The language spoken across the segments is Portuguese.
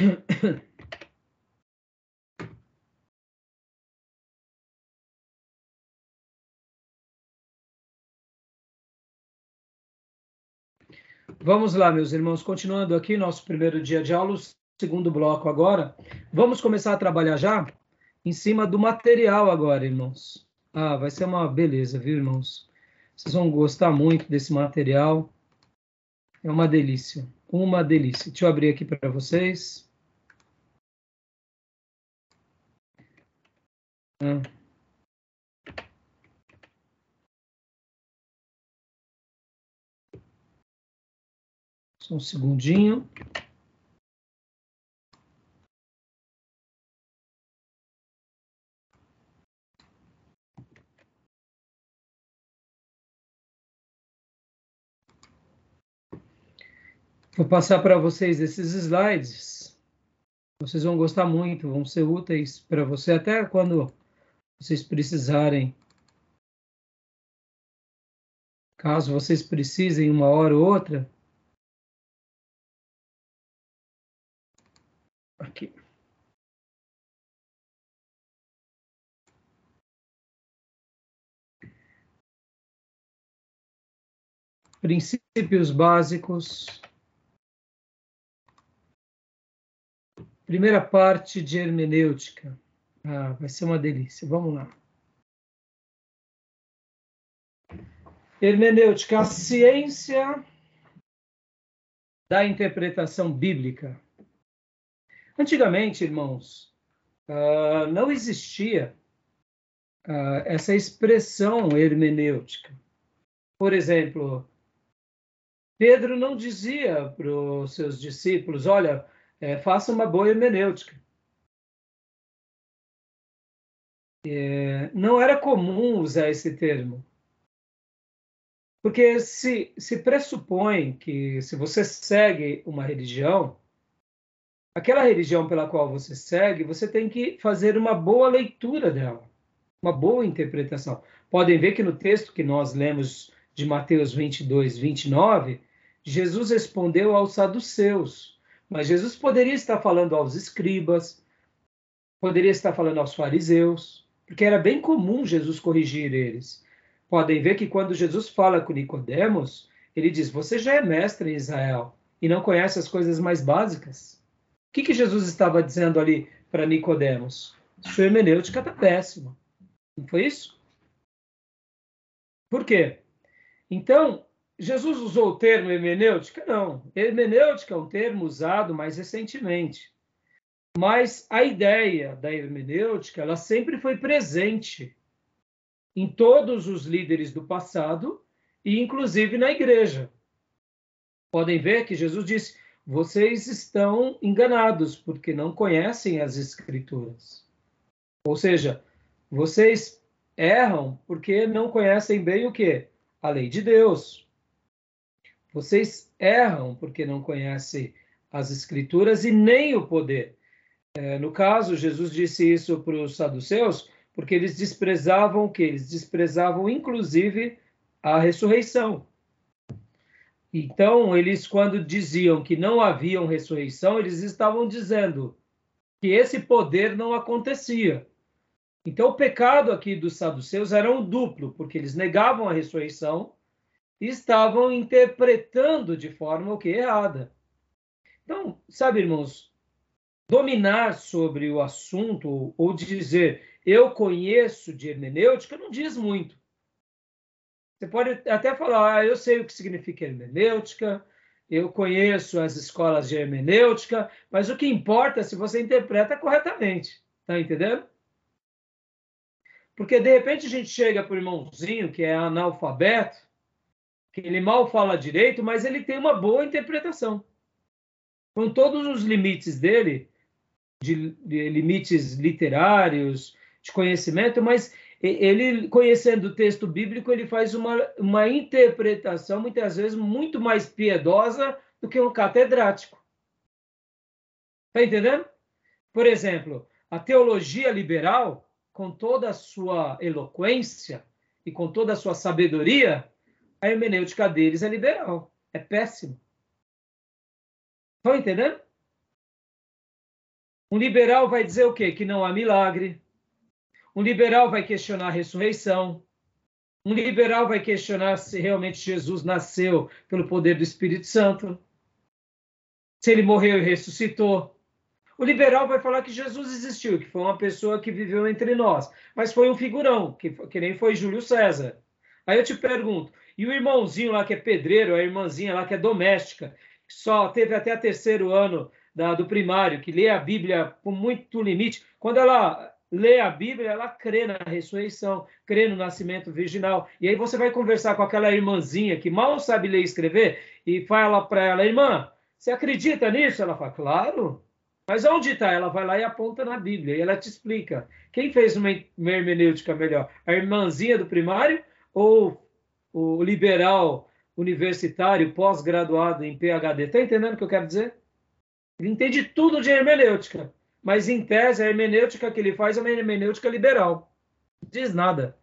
Vamos lá, meus irmãos, continuando aqui nosso primeiro dia de aula, segundo bloco agora. Vamos começar a trabalhar já em cima do material agora, irmãos. Ah, vai ser uma beleza, viu, irmãos? Vocês vão gostar muito desse material. É uma delícia, uma delícia. Deixa eu abrir aqui para vocês. Ah. Só um segundinho. Vou passar para vocês esses slides. Vocês vão gostar muito, vão ser úteis para você até quando vocês precisarem. Caso vocês precisem uma hora ou outra, aqui. Princípios básicos. Primeira parte de hermenêutica. Ah, vai ser uma delícia. Vamos lá. Hermenêutica, a ciência da interpretação bíblica. Antigamente, irmãos, uh, não existia uh, essa expressão hermenêutica. Por exemplo, Pedro não dizia para os seus discípulos: olha, é, faça uma boa hermenêutica. É, não era comum usar esse termo. Porque se, se pressupõe que se você segue uma religião, aquela religião pela qual você segue, você tem que fazer uma boa leitura dela, uma boa interpretação. Podem ver que no texto que nós lemos de Mateus 22, 29, Jesus respondeu aos saduceus, mas Jesus poderia estar falando aos escribas, poderia estar falando aos fariseus, porque era bem comum Jesus corrigir eles. Podem ver que quando Jesus fala com Nicodemos, ele diz: "Você já é mestre em Israel e não conhece as coisas mais básicas?" O que, que Jesus estava dizendo ali para Nicodemos? Sua hermenêutica está péssima. Não foi isso? Por quê? Então, Jesus usou o termo hermenêutica? Não. Hermenêutica é um termo usado mais recentemente. Mas a ideia da hermenêutica, ela sempre foi presente em todos os líderes do passado e inclusive na igreja. Podem ver que Jesus disse: vocês estão enganados, porque não conhecem as Escrituras. Ou seja, vocês erram porque não conhecem bem o que? A lei de Deus. Vocês erram porque não conhecem as Escrituras e nem o poder. É, no caso, Jesus disse isso para os saduceus porque eles desprezavam o que? Eles desprezavam, inclusive, a ressurreição. Então, eles, quando diziam que não havia ressurreição, eles estavam dizendo que esse poder não acontecia. Então, o pecado aqui dos saduceus era um duplo, porque eles negavam a ressurreição e estavam interpretando de forma o que errada. Então, sabe, irmãos, dominar sobre o assunto ou dizer eu conheço de hermenêutica não diz muito. Você pode até falar, ah, eu sei o que significa hermenêutica, eu conheço as escolas de hermenêutica, mas o que importa é se você interpreta corretamente. Tá entendendo? Porque de repente a gente chega para o irmãozinho que é analfabeto, que ele mal fala direito, mas ele tem uma boa interpretação. Com todos os limites dele, de, de limites literários, de conhecimento, mas ele, conhecendo o texto bíblico, ele faz uma, uma interpretação, muitas vezes, muito mais piedosa do que um catedrático. Está entendendo? Por exemplo, a teologia liberal, com toda a sua eloquência e com toda a sua sabedoria, a hermenêutica deles é liberal. É péssimo. Estão entendendo? Um liberal vai dizer o quê? Que não há milagre. Um liberal vai questionar a ressurreição. Um liberal vai questionar se realmente Jesus nasceu pelo poder do Espírito Santo. Se ele morreu e ressuscitou. O liberal vai falar que Jesus existiu, que foi uma pessoa que viveu entre nós, mas foi um figurão, que, que nem foi Júlio César. Aí eu te pergunto, e o irmãozinho lá que é pedreiro, a irmãzinha lá que é doméstica, só teve até o terceiro ano da, do primário, que lê a Bíblia com muito limite, quando ela lê a Bíblia, ela crê na ressurreição, crê no nascimento virginal. E aí você vai conversar com aquela irmãzinha que mal sabe ler e escrever e fala para ela, irmã, você acredita nisso? Ela fala, claro. Mas onde está? Ela vai lá e aponta na Bíblia e ela te explica. Quem fez uma hermenêutica melhor? A irmãzinha do primário ou o liberal universitário pós-graduado em PhD? Está entendendo o que eu quero dizer? Ele entende tudo de hermenêutica, mas em tese a hermenêutica que ele faz é uma hermenêutica liberal. Diz nada.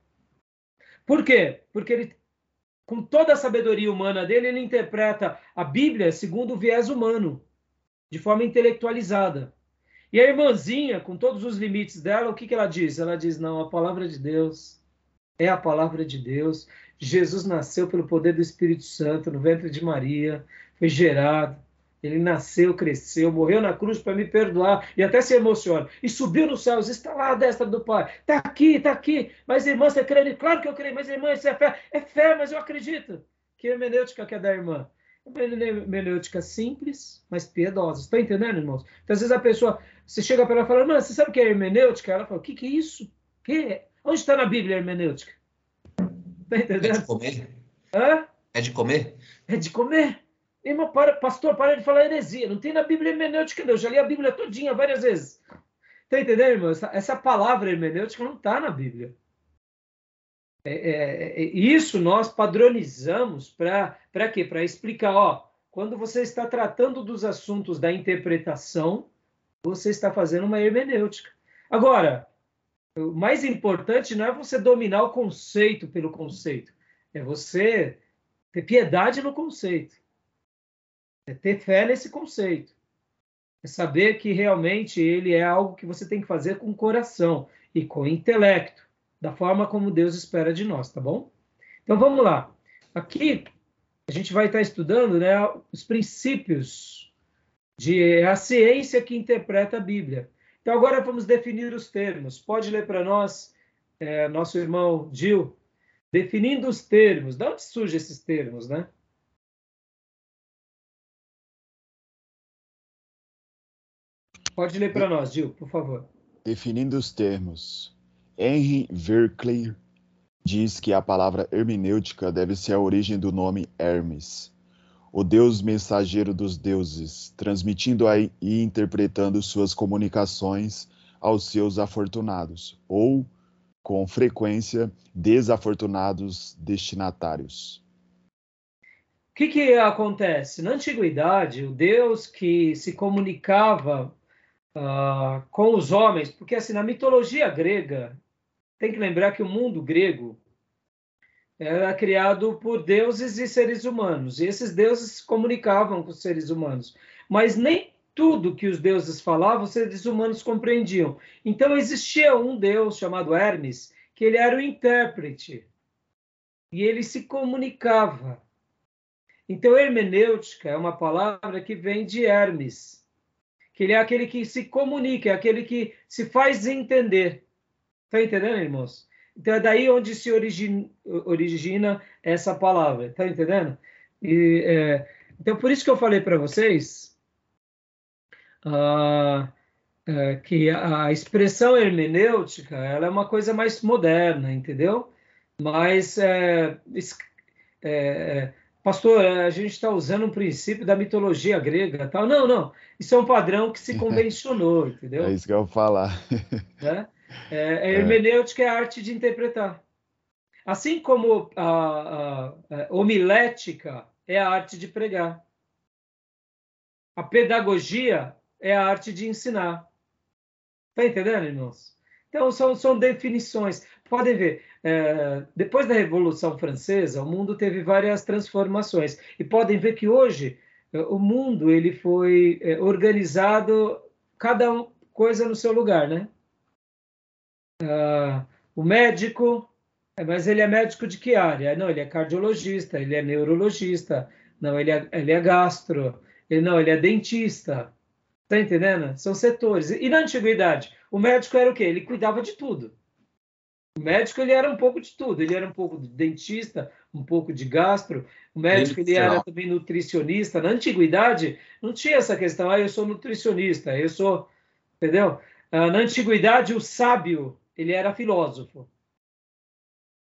Por quê? Porque ele, com toda a sabedoria humana dele, ele interpreta a Bíblia segundo o viés humano, de forma intelectualizada. E a irmãzinha, com todos os limites dela, o que, que ela diz? Ela diz: não, a palavra de Deus é a palavra de Deus. Jesus nasceu pelo poder do Espírito Santo no ventre de Maria, foi gerado, ele nasceu, cresceu, morreu na cruz para me perdoar e até se emociona. E subiu nos céus, está lá à destra do Pai. Está aqui, está aqui. Mas irmã, você crê? Claro que eu creio, mas irmã, isso é fé. É fé, mas eu acredito. Que hermenêutica que é da irmã? Uma hermenêutica simples, mas piedosa. Está entendendo, irmãos? Então, às vezes a pessoa, você chega para ela e fala, irmã, você sabe o que é hermenêutica? Ela fala, o que, que é isso? Que? Onde está na Bíblia a hermenêutica? Está entendendo? É de comer? Hã? É de comer? É de comer. Irmão, para, pastor, para de falar heresia. Não tem na Bíblia hermenêutica, não. Eu já li a Bíblia todinha várias vezes. Tá entendendo, irmão? Essa, essa palavra hermenêutica não está na Bíblia. É, é, é, isso nós padronizamos para quê? Para explicar, ó, quando você está tratando dos assuntos da interpretação, você está fazendo uma hermenêutica. Agora, o mais importante não é você dominar o conceito pelo conceito, é você ter piedade no conceito. É ter fé nesse conceito. É saber que realmente ele é algo que você tem que fazer com o coração e com o intelecto, da forma como Deus espera de nós, tá bom? Então vamos lá. Aqui a gente vai estar estudando né, os princípios de é a ciência que interpreta a Bíblia. Então agora vamos definir os termos. Pode ler para nós, é, nosso irmão Gil, definindo os termos. De onde surgem esses termos, né? Pode ler para nós, Gil, por favor. Definindo os termos. Henry Verclair diz que a palavra hermenêutica deve ser a origem do nome Hermes, o deus mensageiro dos deuses, transmitindo e interpretando suas comunicações aos seus afortunados, ou, com frequência, desafortunados destinatários. O que, que acontece? Na antiguidade, o Deus que se comunicava uh, com os homens, porque assim, na mitologia grega, tem que lembrar que o mundo grego era criado por deuses e seres humanos, e esses deuses se comunicavam com os seres humanos, mas nem tudo que os deuses falavam, os seres humanos compreendiam. Então existia um deus chamado Hermes, que ele era o intérprete, e ele se comunicava. Então, hermenêutica é uma palavra que vem de Hermes, que ele é aquele que se comunica, é aquele que se faz entender. Está entendendo, irmãos? Então é daí onde se origina, essa palavra. Está entendendo? E, é, então por isso que eu falei para vocês uh, que a expressão hermenêutica ela é uma coisa mais moderna, entendeu? Mas é, é pastor, a gente está usando um princípio da mitologia grega, tal. Não, não. Isso é um padrão que se convencionou, entendeu? É isso que eu vou falar. É, é, é hermenêutica é a arte de interpretar. Assim como a, a, a homilética é a arte de pregar. A pedagogia é a arte de ensinar. Tá entendendo, irmãos? Então, são, são definições. Podem ver, é, depois da Revolução Francesa, o mundo teve várias transformações. E podem ver que hoje é, o mundo ele foi é, organizado, cada um coisa no seu lugar, né? O médico, mas ele é médico de que área? Não, ele é cardiologista, ele é neurologista, não, ele é, ele é gastro, ele, não, ele é dentista. Tá entendendo? São setores. E na antiguidade, o médico era o quê? Ele cuidava de tudo. O médico ele era um pouco de tudo. Ele era um pouco de dentista, um pouco de gastro. O médico ele era também nutricionista. Na antiguidade não tinha essa questão. Ah, eu sou nutricionista. Eu sou, entendeu? Ah, na antiguidade o sábio ele era filósofo.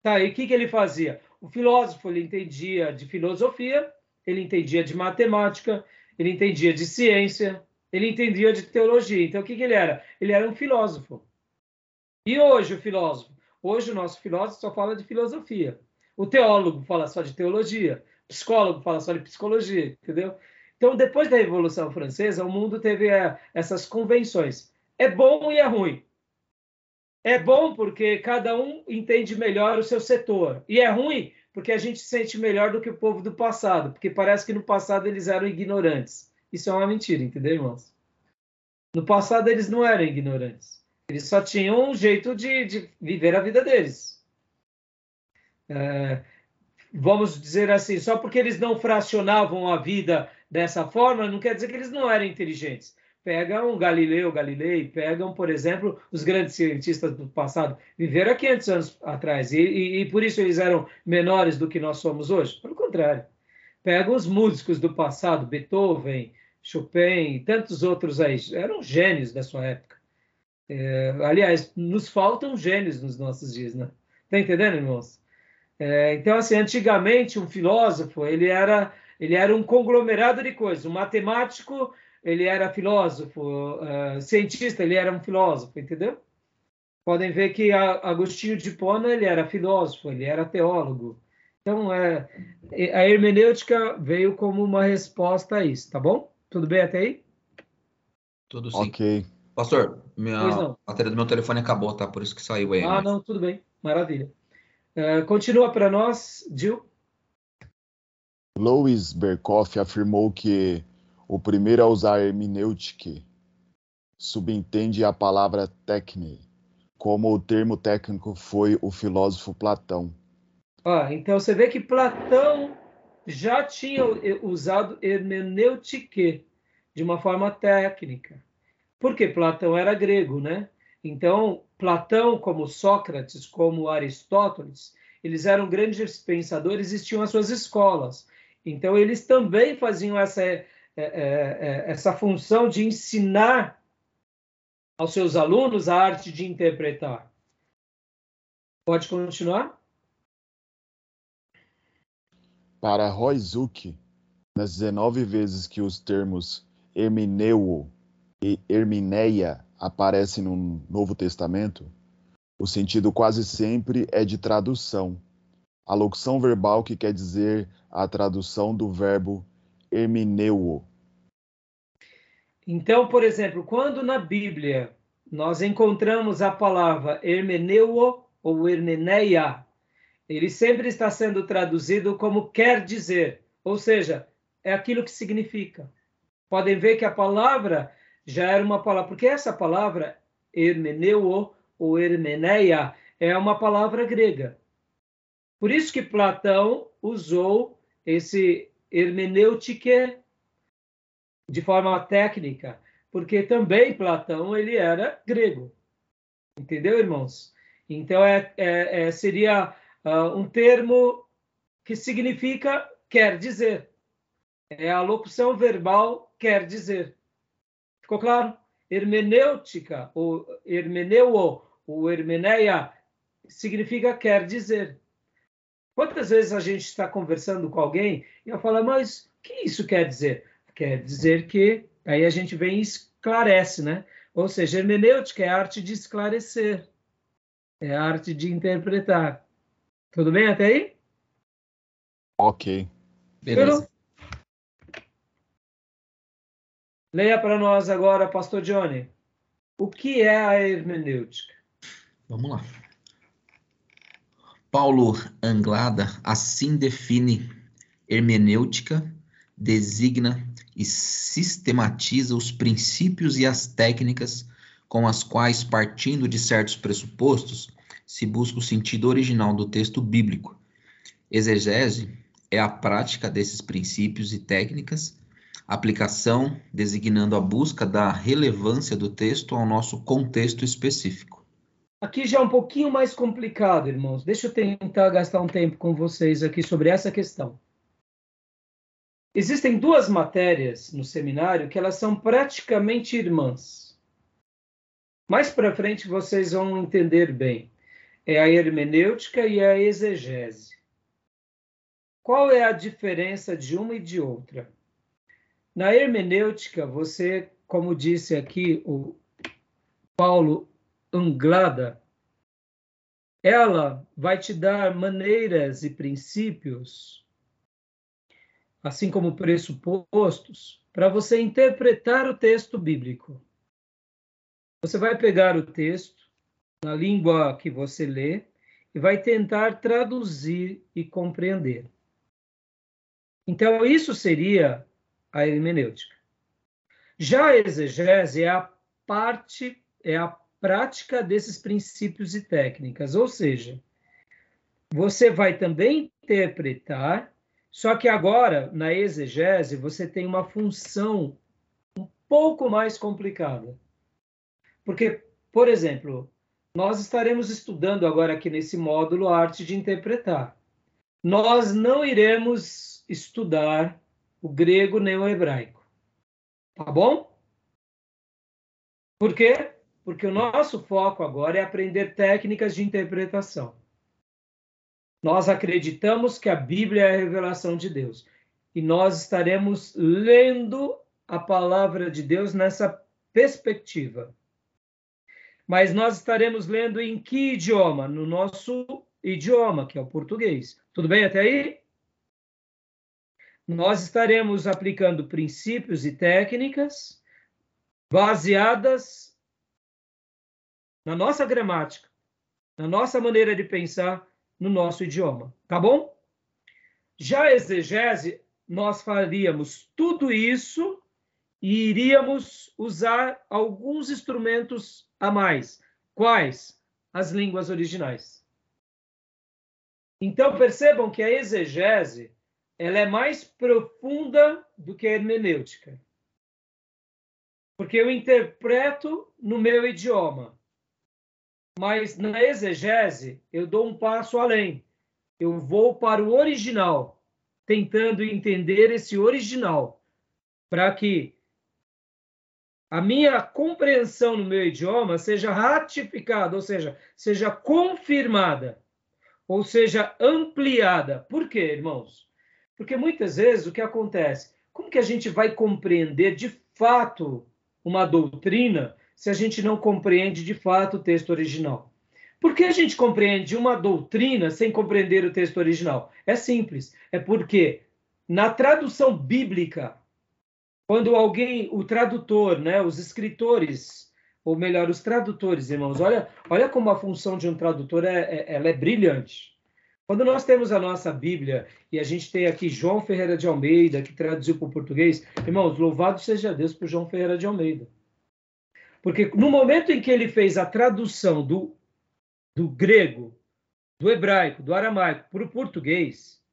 Tá, e o que, que ele fazia? O filósofo ele entendia de filosofia, ele entendia de matemática, ele entendia de ciência, ele entendia de teologia. Então, o que, que ele era? Ele era um filósofo. E hoje, o filósofo? Hoje, o nosso filósofo só fala de filosofia. O teólogo fala só de teologia. O psicólogo fala só de psicologia, entendeu? Então, depois da Revolução Francesa, o mundo teve é, essas convenções. É bom e é ruim. É bom porque cada um entende melhor o seu setor. E é ruim porque a gente se sente melhor do que o povo do passado, porque parece que no passado eles eram ignorantes. Isso é uma mentira, entendeu, irmãos? No passado eles não eram ignorantes. Eles só tinham um jeito de, de viver a vida deles. É, vamos dizer assim, só porque eles não fracionavam a vida dessa forma, não quer dizer que eles não eram inteligentes. Pegam Galileu Galilei, pegam, por exemplo, os grandes cientistas do passado, viveram há 500 anos atrás, e, e, e por isso eles eram menores do que nós somos hoje? Pelo contrário. Pegam os músicos do passado, Beethoven, Chopin e tantos outros aí, eram gênios da sua época. É, aliás, nos faltam gênios nos nossos dias, né? Tá entendendo, irmãos? É, então, assim, antigamente um filósofo ele era ele era um conglomerado de coisas. Um matemático ele era filósofo, uh, cientista ele era um filósofo, entendeu? Podem ver que Agostinho de Pona ele era filósofo, ele era teólogo. Então, é, a hermenêutica veio como uma resposta a isso, tá bom? Tudo bem até aí? Tudo sim. Ok. Pastor, minha bateria do meu telefone acabou, tá? Por isso que saiu aí. Ah, mas... não, tudo bem. Maravilha. Uh, continua para nós, Gil. Louis Berkoff afirmou que o primeiro a usar hermenêutica subentende a palavra técnica, como o termo técnico foi o filósofo Platão. Ah, então você vê que Platão já tinha usado hermenêutica de uma forma técnica. Porque Platão era grego, né? Então, Platão, como Sócrates, como Aristóteles, eles eram grandes pensadores e tinham as suas escolas. Então, eles também faziam essa, é, é, é, essa função de ensinar aos seus alunos a arte de interpretar. Pode continuar? Para Roizuki, nas 19 vezes que os termos hermeneuo e hermineia aparecem no Novo Testamento, o sentido quase sempre é de tradução. A locução verbal que quer dizer a tradução do verbo hermeneuo. Então, por exemplo, quando na Bíblia nós encontramos a palavra hermeneuo ou hermeneia, ele sempre está sendo traduzido como quer dizer, ou seja, é aquilo que significa. Podem ver que a palavra já era uma palavra, porque essa palavra, hermeneuo ou hermeneia, é uma palavra grega. Por isso que Platão usou esse hermenêutica de forma técnica, porque também Platão ele era grego. Entendeu, irmãos? Então é, é, é seria uh, um termo que significa quer dizer. É a locução verbal quer dizer. Ficou claro? Hermenêutica, ou hermeneuo, ou hermeneia, significa quer dizer. Quantas vezes a gente está conversando com alguém e eu falo, mas o que isso quer dizer? Quer dizer que, aí a gente vem e esclarece, né? Ou seja, hermenêutica é a arte de esclarecer, é a arte de interpretar. Tudo bem até aí? Ok. Beleza. Leia para nós agora, Pastor Johnny. O que é a hermenêutica? Vamos lá. Paulo Anglada assim define hermenêutica, designa e sistematiza os princípios e as técnicas com as quais, partindo de certos pressupostos, se busca o sentido original do texto bíblico. Exegese é a prática desses princípios e técnicas, aplicação designando a busca da relevância do texto ao nosso contexto específico. Aqui já é um pouquinho mais complicado, irmãos. Deixa eu tentar gastar um tempo com vocês aqui sobre essa questão. Existem duas matérias no seminário que elas são praticamente irmãs. Mais para frente vocês vão entender bem. É a hermenêutica e a exegese. Qual é a diferença de uma e de outra? Na hermenêutica, você, como disse aqui o Paulo Anglada, ela vai te dar maneiras e princípios, assim como pressupostos, para você interpretar o texto bíblico. Você vai pegar o texto na língua que você lê e vai tentar traduzir e compreender. Então, isso seria a hermenêutica. Já a exegese é a parte, é a prática desses princípios e técnicas, ou seja, você vai também interpretar, só que agora, na exegese, você tem uma função um pouco mais complicada. Porque, por exemplo, nós estaremos estudando agora aqui nesse módulo a arte de interpretar. Nós não iremos estudar o grego nem o hebraico. Tá bom? Por quê? Porque o nosso foco agora é aprender técnicas de interpretação. Nós acreditamos que a Bíblia é a revelação de Deus. E nós estaremos lendo a palavra de Deus nessa perspectiva. Mas nós estaremos lendo em que idioma? No nosso idioma, que é o português. Tudo bem até aí? Nós estaremos aplicando princípios e técnicas baseadas na nossa gramática, na nossa maneira de pensar, no nosso idioma, tá bom? Já a exegese, nós faríamos tudo isso e iríamos usar alguns instrumentos a mais. Quais? As línguas originais. Então percebam que a exegese ela é mais profunda do que a hermenêutica. Porque eu interpreto no meu idioma. Mas na exegese, eu dou um passo além. Eu vou para o original, tentando entender esse original, para que a minha compreensão no meu idioma seja ratificada, ou seja, seja confirmada, ou seja ampliada. Por quê, irmãos? Porque muitas vezes o que acontece? Como que a gente vai compreender de fato uma doutrina se a gente não compreende de fato o texto original? Por que a gente compreende uma doutrina sem compreender o texto original? É simples. É porque na tradução bíblica, quando alguém, o tradutor, né, os escritores, ou melhor, os tradutores, irmãos, olha, olha como a função de um tradutor é, é, ela é brilhante. Quando nós temos a nossa Bíblia e a gente tem aqui João Ferreira de Almeida, que traduziu para o português, irmãos, louvado seja Deus por João Ferreira de Almeida. Porque no momento em que ele fez a tradução do, do grego, do hebraico, do aramaico para o português,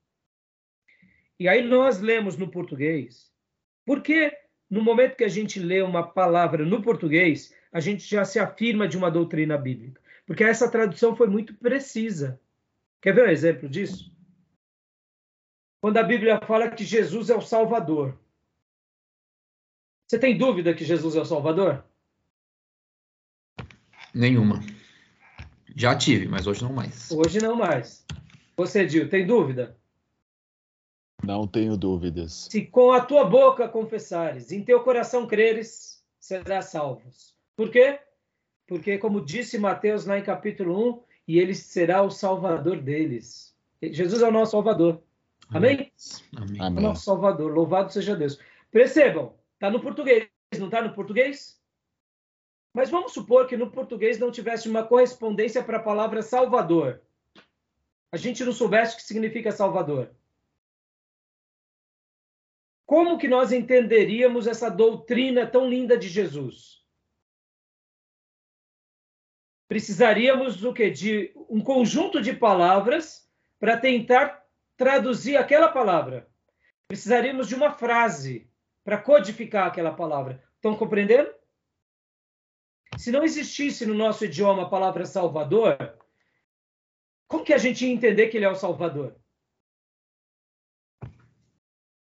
e aí nós lemos no português, porque no momento que a gente lê uma palavra no português, a gente já se afirma de uma doutrina bíblica? Porque essa tradução foi muito precisa. Quer ver um exemplo disso? Quando a Bíblia fala que Jesus é o Salvador. Você tem dúvida que Jesus é o Salvador? Nenhuma. Já tive, mas hoje não mais. Hoje não mais. Você, Dil, tem dúvida? Não tenho dúvidas. Se com a tua boca confessares, em teu coração creres, serás salvos. Por quê? Porque, como disse Mateus lá em capítulo 1, e ele será o salvador deles. Jesus é o nosso salvador. Amém? Amém. Amém. O nosso salvador. Louvado seja Deus. Percebam, está no português, não está no português? Mas vamos supor que no português não tivesse uma correspondência para a palavra salvador. A gente não soubesse o que significa salvador. Como que nós entenderíamos essa doutrina tão linda de Jesus? Precisaríamos do que de um conjunto de palavras para tentar traduzir aquela palavra. Precisaríamos de uma frase para codificar aquela palavra. Estão compreendendo? Se não existisse no nosso idioma a palavra Salvador, como que a gente ia entender que ele é o Salvador?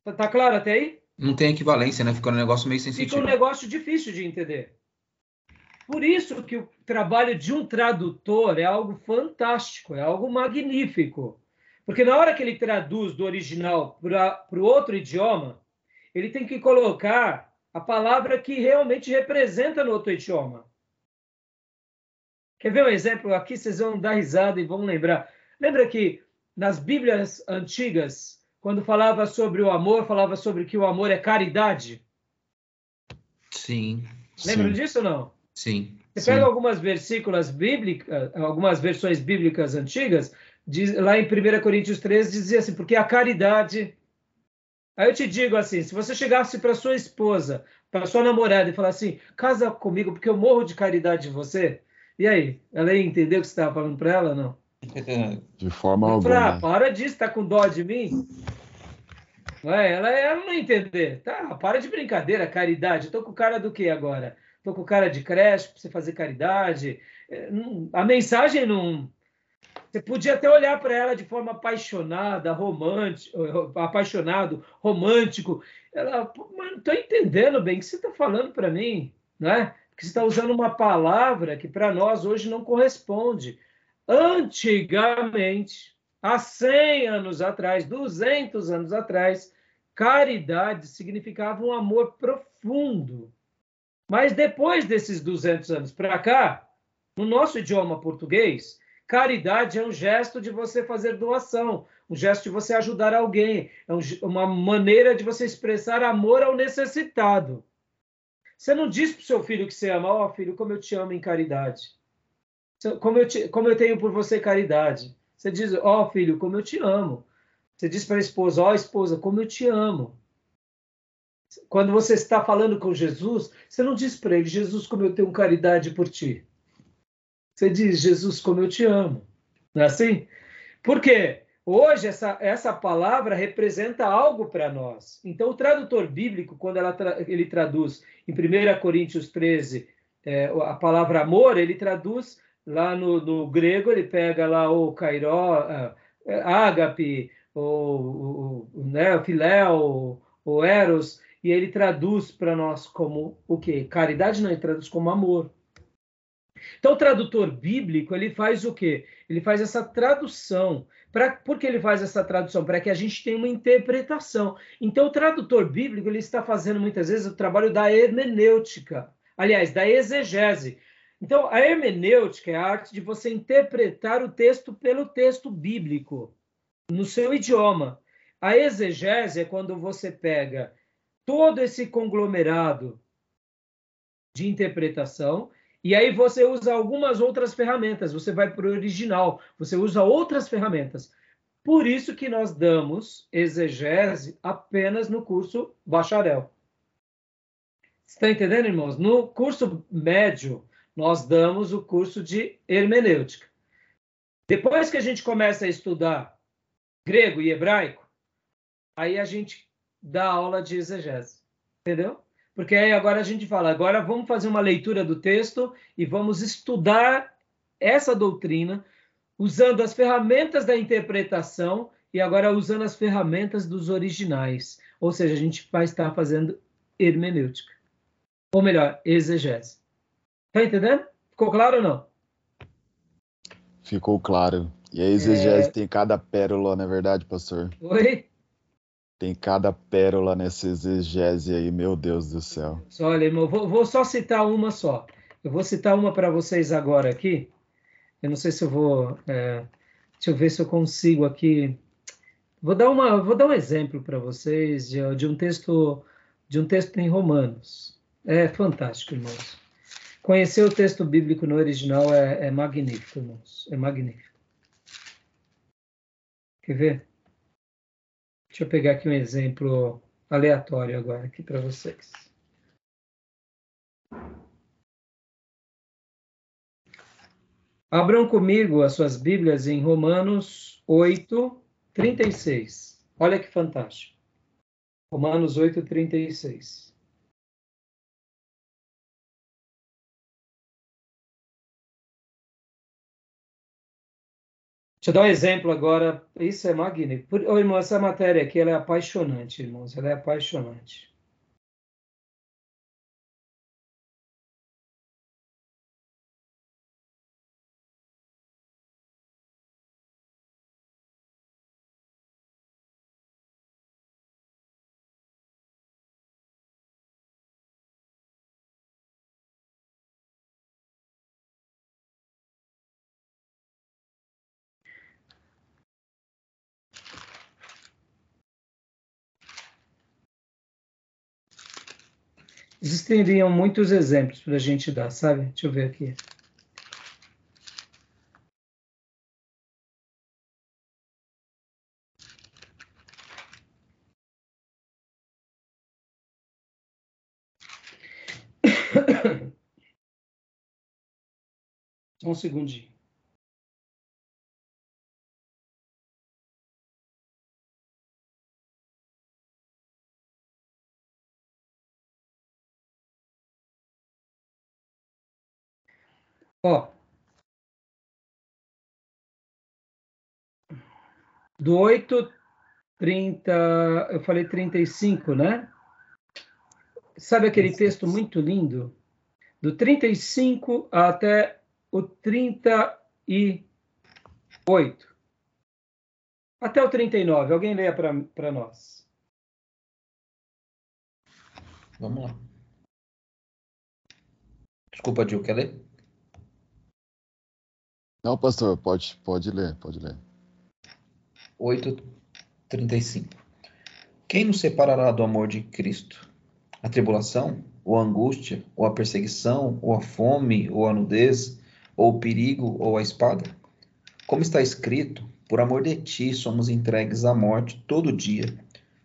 Tá, tá claro até aí? Não tem equivalência, né? Fica um negócio meio sem Fica um negócio difícil de entender. Por isso que o trabalho de um tradutor é algo fantástico, é algo magnífico. Porque na hora que ele traduz do original para o outro idioma, ele tem que colocar a palavra que realmente representa no outro idioma. Quer ver um exemplo? Aqui vocês vão dar risada e vão lembrar. Lembra que nas Bíblias antigas, quando falava sobre o amor, falava sobre que o amor é caridade? Sim. Lembra Sim. disso ou não? Sim. Você Sim. pega algumas versículos bíblicas, algumas versões bíblicas antigas, diz, lá em 1 Coríntios 13 dizia assim, porque a caridade. Aí eu te digo assim, se você chegasse para sua esposa, para sua namorada e falar assim, casa comigo porque eu morro de caridade de você, e aí? Ela ia entender o que você estava falando para ela, não? De forma eu alguma. Falei, ah, para disso, tá com dó de mim? É, ela, ela não entender. Tá, para de brincadeira, caridade. Eu tô com cara do que agora? Tô com cara de creche para você fazer caridade. É, a mensagem não. Você podia até olhar para ela de forma apaixonada, romântico, apaixonado, romântico. Ela, mas não estou entendendo bem o que você está falando para mim, né? Porque você está usando uma palavra que para nós hoje não corresponde. Antigamente, há 100 anos atrás, 200 anos atrás, caridade significava um amor profundo. Mas depois desses 200 anos para cá, no nosso idioma português, caridade é um gesto de você fazer doação, um gesto de você ajudar alguém, é uma maneira de você expressar amor ao necessitado. Você não diz para o seu filho que você ama, ó oh, filho, como eu te amo em caridade como eu, te, como eu tenho por você caridade. Você diz, ó oh, filho, como eu te amo. Você diz para a esposa, ó oh, esposa, como eu te amo. Quando você está falando com Jesus, você não diz para ele, Jesus, como eu tenho caridade por ti. Você diz, Jesus, como eu te amo. Não é assim? Por quê? Hoje, essa, essa palavra representa algo para nós. Então, o tradutor bíblico, quando ele traduz em 1 Coríntios 13 é, a palavra amor, ele traduz lá no, no grego ele pega lá o kairó, uh, ágape, o, o, né, o o eros, e ele traduz para nós como o quê? Caridade não, ele traduz como amor. Então, o tradutor bíblico, ele faz o quê? Ele faz essa tradução. Pra, por que ele faz essa tradução? Para que a gente tenha uma interpretação. Então, o tradutor bíblico, ele está fazendo muitas vezes o trabalho da hermenêutica. Aliás, da exegese. Então, a hermenêutica é a arte de você interpretar o texto pelo texto bíblico, no seu idioma. A exegese é quando você pega todo esse conglomerado de interpretação e aí você usa algumas outras ferramentas, você vai para o original, você usa outras ferramentas. Por isso que nós damos exegese apenas no curso bacharel. Está entendendo, irmãos? No curso médio, nós damos o curso de hermenêutica. Depois que a gente começa a estudar grego e hebraico, aí a gente dá aula de exegese, entendeu? Porque aí agora a gente fala, agora vamos fazer uma leitura do texto e vamos estudar essa doutrina usando as ferramentas da interpretação e agora usando as ferramentas dos originais. Ou seja, a gente vai estar fazendo hermenêutica. Ou melhor, exegese. Tá entendendo? Ficou claro ou não? Ficou claro. E a exegese é... tem cada pérola, não é verdade, pastor? Oi? Tem cada pérola nessa exegese aí, meu Deus do céu. Olha, irmão, vou, vou só citar uma só. Eu vou citar uma para vocês agora aqui. Eu não sei se eu vou. É... deixa eu ver se eu consigo aqui. Vou dar, uma, vou dar um exemplo para vocês de, de, um texto de um texto em Romanos. É fantástico, irmãos. Conhecer o texto bíblico no original é, é magnífico, irmãos. É magnífico. Quer ver? Deixa eu pegar aqui um exemplo aleatório agora aqui para vocês. Abram comigo as suas Bíblias em Romanos 8, 36. Olha que fantástico. Romanos 8, 36. Deixa eu dar um exemplo agora. Isso é magnífico. Ô, irmão, essa matéria aqui ela é apaixonante, irmãos. Ela é apaixonante. Existiriam muitos exemplos para a gente dar, sabe? Deixa eu ver aqui. Um segundinho. Ó, do 8, 30, eu falei 35, né? Sabe aquele texto muito lindo? Do 35 até o 38. Até o 39. Alguém leia para nós. Vamos lá. Desculpa, Gil, quer ler? Não, pastor, pode, pode ler, pode ler. 8:35. Quem nos separará do amor de Cristo? A tribulação, ou a angústia, ou a perseguição, ou a fome, ou a nudez, ou o perigo, ou a espada? Como está escrito, por amor de ti somos entregues à morte todo dia.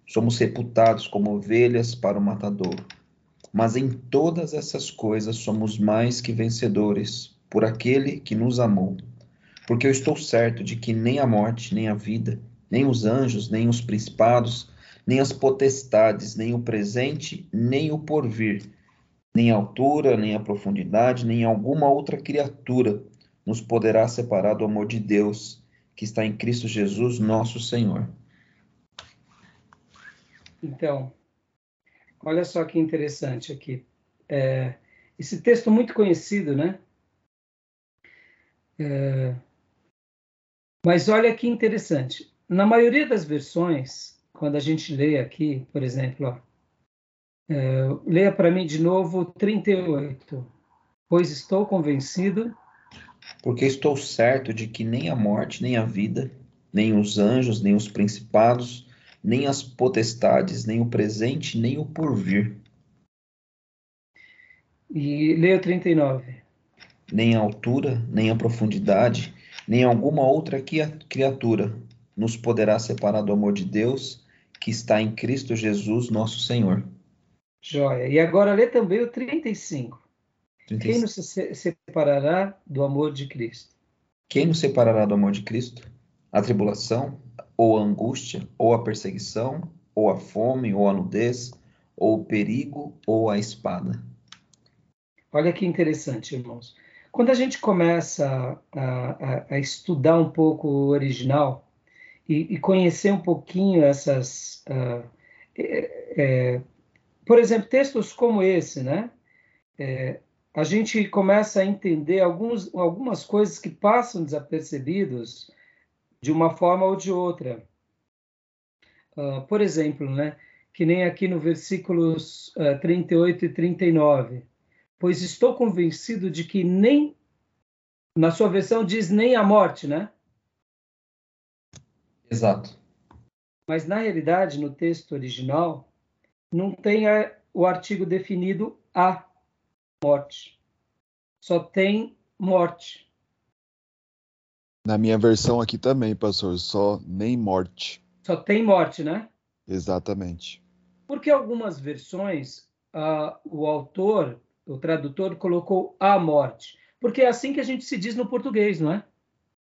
Somos reputados como ovelhas para o matador. Mas em todas essas coisas somos mais que vencedores por aquele que nos amou. Porque eu estou certo de que nem a morte, nem a vida, nem os anjos, nem os principados, nem as potestades, nem o presente, nem o porvir, nem a altura, nem a profundidade, nem alguma outra criatura nos poderá separar do amor de Deus que está em Cristo Jesus, nosso Senhor. Então, olha só que interessante aqui. É, esse texto muito conhecido, né? É... Mas olha que interessante. Na maioria das versões, quando a gente lê aqui, por exemplo, ó, é, leia para mim de novo 38. Pois estou convencido. Porque estou certo de que nem a morte, nem a vida, nem os anjos, nem os principados, nem as potestades, nem o presente, nem o porvir. E leia 39 nem a altura, nem a profundidade, nem alguma outra criatura nos poderá separar do amor de Deus que está em Cristo Jesus, nosso Senhor. Joia. E agora lê também o 35. 35. Quem nos separará do amor de Cristo? Quem nos separará do amor de Cristo? A tribulação, ou a angústia, ou a perseguição, ou a fome, ou a nudez, ou o perigo, ou a espada. Olha que interessante, irmãos. Quando a gente começa a, a, a estudar um pouco o original e, e conhecer um pouquinho essas. Uh, é, é, por exemplo, textos como esse, né? É, a gente começa a entender alguns, algumas coisas que passam desapercebidos de uma forma ou de outra. Uh, por exemplo, né, que nem aqui no versículos uh, 38 e 39 pois estou convencido de que nem, na sua versão diz nem a morte, né? Exato. Mas na realidade, no texto original, não tem a, o artigo definido a morte. Só tem morte. Na minha versão aqui também, pastor, só nem morte. Só tem morte, né? Exatamente. Porque algumas versões, uh, o autor o tradutor colocou a morte. Porque é assim que a gente se diz no português, não é?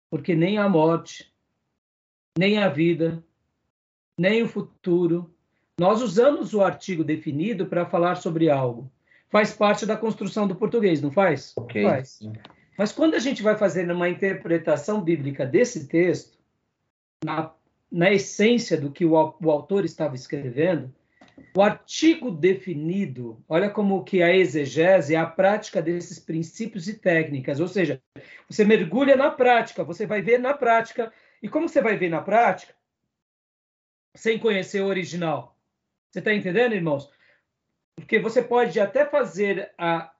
Porque nem a morte, nem a vida, nem o futuro. Nós usamos o artigo definido para falar sobre algo. Faz parte da construção do português, não faz? Ok. Faz. Mas quando a gente vai fazer uma interpretação bíblica desse texto, na, na essência do que o, o autor estava escrevendo, o artigo definido, olha como que a exegese é a prática desses princípios e técnicas, ou seja, você mergulha na prática, você vai ver na prática. E como você vai ver na prática? Sem conhecer o original. Você está entendendo, irmãos? Porque você pode até fazer a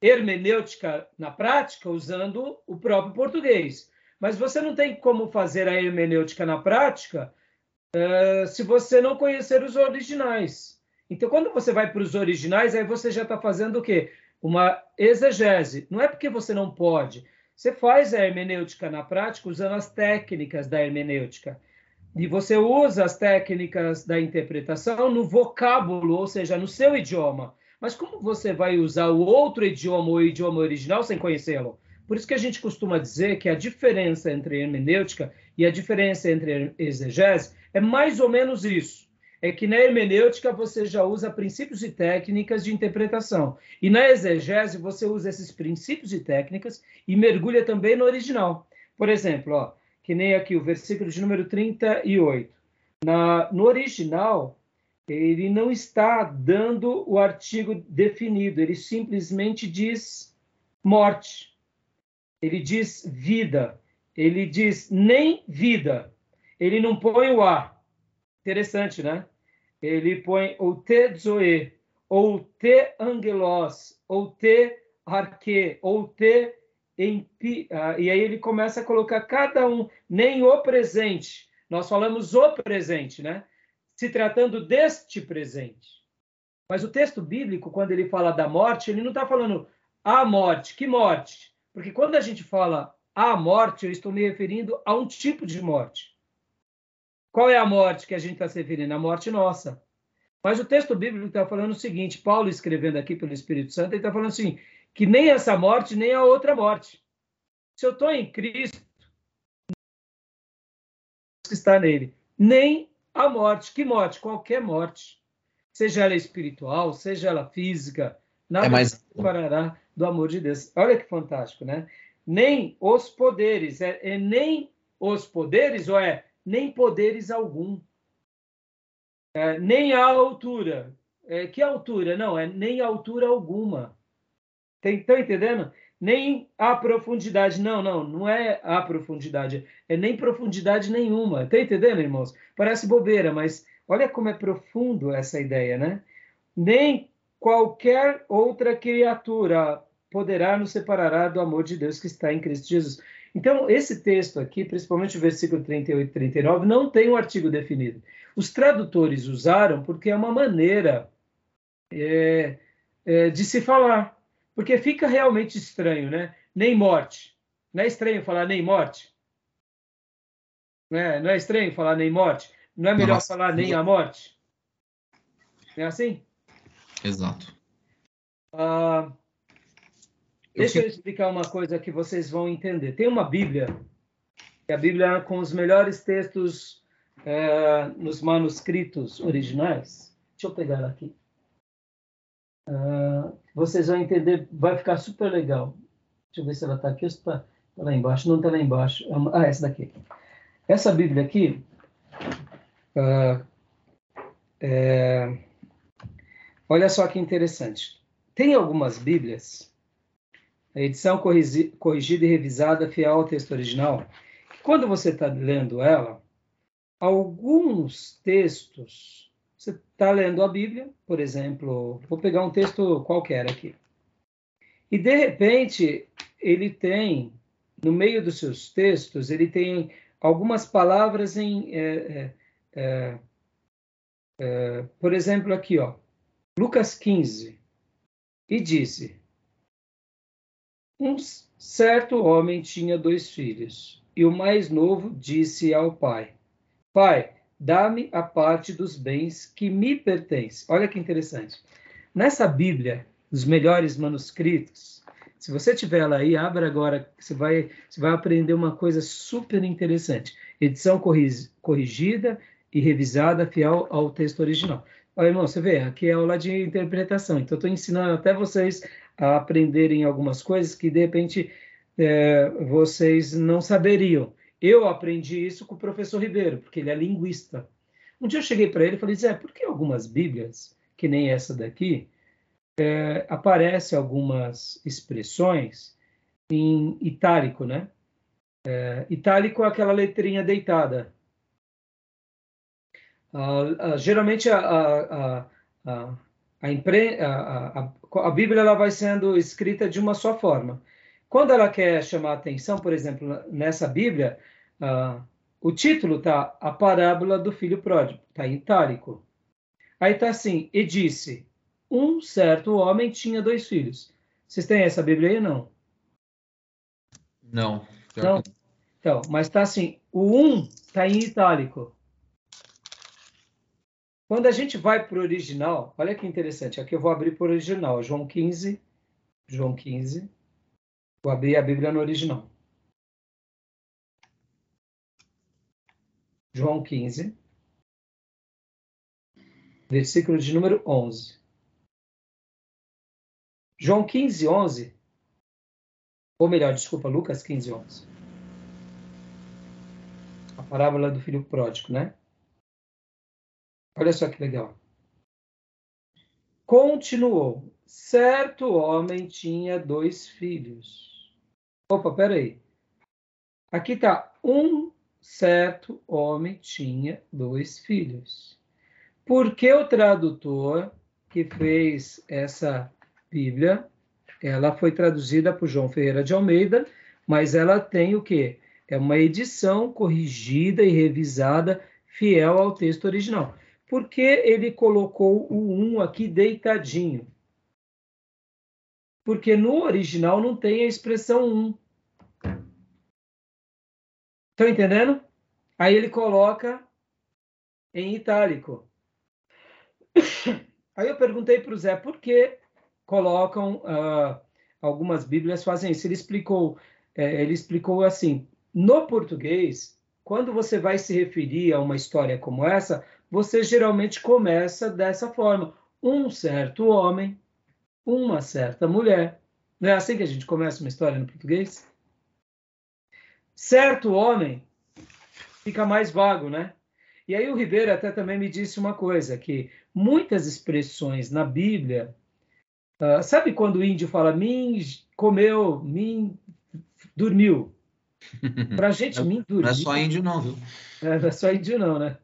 hermenêutica na prática usando o próprio português. Mas você não tem como fazer a hermenêutica na prática eh, se você não conhecer os originais. Então, quando você vai para os originais, aí você já está fazendo o quê? Uma exegese. Não é porque você não pode. Você faz a hermenêutica na prática usando as técnicas da hermenêutica. E você usa as técnicas da interpretação no vocábulo, ou seja, no seu idioma. Mas como você vai usar o outro idioma ou o idioma original sem conhecê-lo? Por isso que a gente costuma dizer que a diferença entre hermenêutica e a diferença entre exegese é mais ou menos isso. É que na hermenêutica você já usa princípios e técnicas de interpretação. E na exegese você usa esses princípios e técnicas e mergulha também no original. Por exemplo, ó, que nem aqui o versículo de número 38. Na, no original, ele não está dando o artigo definido, ele simplesmente diz morte, ele diz vida, ele diz nem vida, ele não põe o a. Interessante, né? Ele põe o te zoe, ou te angelos, ou te arque, ou te empi, ah, e aí ele começa a colocar cada um, nem o presente. Nós falamos o presente, né? Se tratando deste presente. Mas o texto bíblico, quando ele fala da morte, ele não está falando a morte. Que morte? Porque quando a gente fala a morte, eu estou me referindo a um tipo de morte. Qual é a morte que a gente está se referindo? A morte nossa. Mas o texto bíblico está falando o seguinte: Paulo escrevendo aqui pelo Espírito Santo, ele está falando assim: que nem essa morte, nem a outra morte. Se eu estou em Cristo, que está nele, nem a morte. Que morte? Qualquer morte. Seja ela espiritual, seja ela física, nada É mais- se separará do amor de Deus. Olha que fantástico, né? Nem os poderes, é, é nem os poderes, ou é nem poderes algum. É, nem a altura. É, que altura? Não, é nem altura alguma. Estão entendendo? Nem a profundidade. Não, não, não é a profundidade. É nem profundidade nenhuma. Está entendendo, irmãos? Parece bobeira, mas olha como é profundo essa ideia, né? Nem qualquer outra criatura poderá nos separar do amor de Deus que está em Cristo Jesus. Então, esse texto aqui, principalmente o versículo 38 e 39, não tem um artigo definido. Os tradutores usaram porque é uma maneira é, é, de se falar. Porque fica realmente estranho, né? Nem morte. Não é estranho falar nem morte? Não é, não é estranho falar nem morte? Não é melhor Nossa. falar nem a morte? Não é assim? Exato. Ah, deixa eu explicar uma coisa que vocês vão entender. Tem uma Bíblia, que é a Bíblia com os melhores textos eh, nos manuscritos originais. Deixa eu pegar ela aqui. Ah, vocês vão entender, vai ficar super legal. Deixa eu ver se ela está aqui ou se está lá embaixo. Não está lá embaixo. É uma- Ah, essa daqui. Essa Bíblia aqui, ah, é, olha só que interessante. Tem algumas Bíblias edição corrigi- corrigida e revisada fiel ao texto original, quando você está lendo ela, alguns textos, você está lendo a Bíblia, por exemplo, vou pegar um texto qualquer aqui, e de repente ele tem, no meio dos seus textos, ele tem algumas palavras em, é, é, é, é, por exemplo, aqui, ó, Lucas 15, e disse, um certo homem tinha dois filhos, e o mais novo disse ao pai: Pai, dá-me a parte dos bens que me pertence. Olha que interessante. Nessa Bíblia, os melhores manuscritos, Se você tiver ela aí, abra agora, você vai, você vai aprender uma coisa super interessante. Edição corrigida e revisada, fiel ao texto original. Olha, irmão, você vê, aqui é aula de interpretação, então estou ensinando até vocês a aprenderem algumas coisas que, de repente, é, vocês não saberiam. Eu aprendi isso com o professor Ribeiro, porque ele é linguista. Um dia eu cheguei para ele e falei, Zé, por que algumas Bíblias, que nem essa daqui, é, aparece algumas expressões em itálico, né? É, itálico é aquela letrinha deitada. Uh, uh, geralmente a, a, a, a, impre, a, a, Bíblia ela vai sendo escrita de uma só forma. Quando ela quer chamar atenção, por exemplo, nessa Bíblia, uh, o título está A Parábola do Filho Pródigo, está em itálico. Aí está assim, e disse, um certo homem tinha dois filhos. Vocês têm essa Bíblia aí não? Não. Não? Então, mas está assim, o um está em itálico. Quando a gente vai para o original, olha que interessante, aqui eu vou abrir para o original, João 15, João 15, vou abrir a Bíblia no original. João 15, versículo de número 11. João 15, 11, ou melhor, desculpa, Lucas 15, 11. A parábola do filho pródigo, né? Olha só que legal. Continuou. Certo homem tinha dois filhos. Opa, peraí. Aqui está. Um certo homem tinha dois filhos. Porque o tradutor que fez essa Bíblia, ela foi traduzida por João Ferreira de Almeida, mas ela tem o quê? É uma edição corrigida e revisada fiel ao texto original. Por que ele colocou o 1 aqui deitadinho? Porque no original não tem a expressão 1. Estão entendendo? Aí ele coloca em itálico. Aí eu perguntei para o Zé por que colocam uh, algumas Bíblias fazem isso. Ele explicou, é, ele explicou assim: no português, quando você vai se referir a uma história como essa, você geralmente começa dessa forma: um certo homem, uma certa mulher. Não é assim que a gente começa uma história no português? Certo homem fica mais vago, né? E aí o Ribeiro até também me disse uma coisa, que muitas expressões na Bíblia Uh, sabe quando o índio fala mim comeu, mim dormiu? Para a gente, mim dormiu. Não é só índio, não, viu? É, não é só índio, não, né?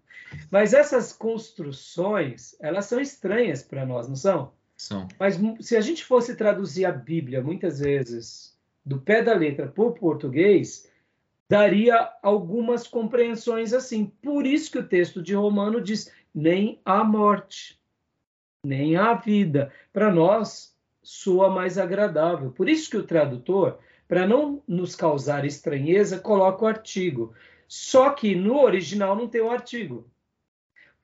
Mas essas construções, elas são estranhas para nós, não são? São. Mas se a gente fosse traduzir a Bíblia, muitas vezes, do pé da letra para o português, daria algumas compreensões assim. Por isso que o texto de Romano diz: nem a morte nem a vida. Para nós, soa mais agradável. Por isso que o tradutor, para não nos causar estranheza, coloca o artigo. Só que no original não tem o artigo.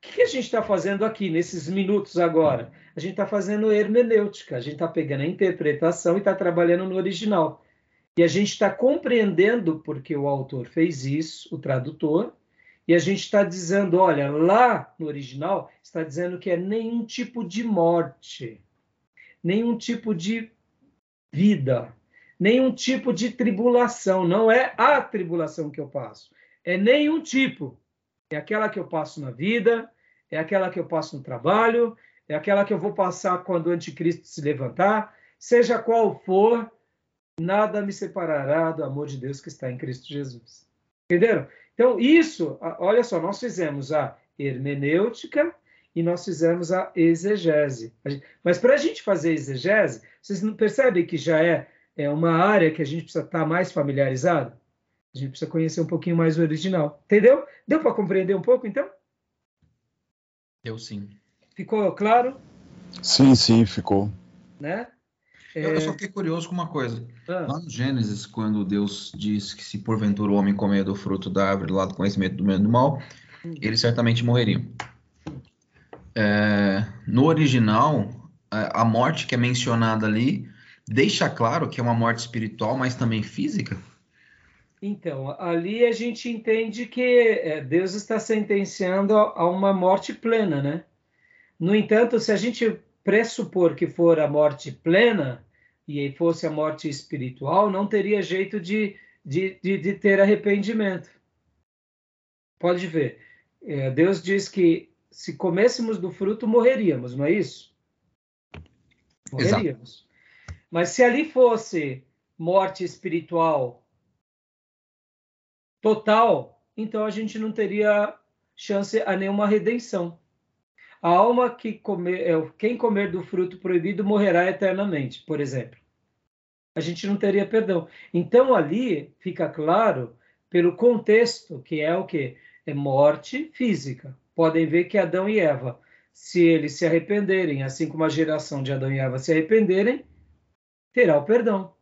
O que a gente está fazendo aqui nesses minutos agora? A gente está fazendo hermenêutica, a gente está pegando a interpretação e está trabalhando no original. E a gente está compreendendo porque o autor fez isso, o tradutor, e a gente está dizendo, olha, lá no original está dizendo que é nenhum tipo de morte, nenhum tipo de vida, nenhum tipo de tribulação. Não é a tribulação que eu passo, é nenhum tipo. É aquela que eu passo na vida, é aquela que eu passo no trabalho, é aquela que eu vou passar quando o anticristo se levantar, seja qual for, nada me separará do amor de Deus que está em Cristo Jesus. Entenderam? Então, isso, olha só, nós fizemos a hermenêutica e nós fizemos a exegese. Mas para a gente fazer exegese, vocês não percebem que já é, é uma área que a gente precisa estar mais familiarizado? A gente precisa conhecer um pouquinho mais o original. Entendeu? Deu para compreender um pouco, então? Eu sim. Ficou claro? Sim, sim, ficou. Né? É... Eu, só fiquei curioso com uma coisa. Ah. Lá no Gênesis, quando Deus diz que se porventura o homem comer do fruto da árvore lá do conhecimento do bem e do mal, hum. eles certamente morreriam. É, no original, a morte que é mencionada ali deixa claro que é uma morte espiritual, mas também física? Então, ali a gente entende que é, Deus está sentenciando a uma morte plena, né? No entanto, se a gente pressupor que for a morte plena e fosse a morte espiritual, não teria jeito de, de, de, de ter arrependimento. Pode ver. É, Deus diz que se comêssemos do fruto, morreríamos, não é isso? Morreríamos. Exato. Mas se ali fosse morte espiritual total, então a gente não teria chance a nenhuma redenção. A alma que comer, é, quem comer do fruto proibido morrerá eternamente, por exemplo. A gente não teria perdão. Então ali fica claro pelo contexto que é o que é morte física. Podem ver que Adão e Eva, se eles se arrependerem, assim como a geração de Adão e Eva se arrependerem, terá o perdão.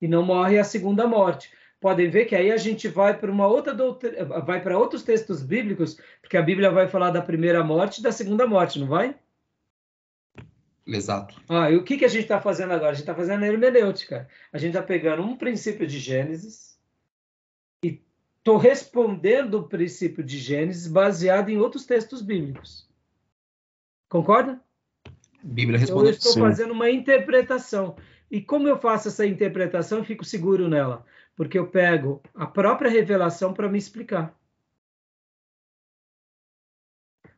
E não morre a segunda morte. Podem ver que aí a gente vai para uma outra doutrina, vai para outros textos bíblicos, porque a Bíblia vai falar da primeira morte e da segunda morte, não vai? Exato. Ah, e o que, que a gente está fazendo agora? A gente está fazendo a hermenêutica. A gente está pegando um princípio de Gênesis e estou respondendo o princípio de Gênesis baseado em outros textos bíblicos. Concorda? Bíblia responde. Então, eu estou Sim. fazendo uma interpretação. E como eu faço essa interpretação, eu fico seguro nela, porque eu pego a própria revelação para me explicar.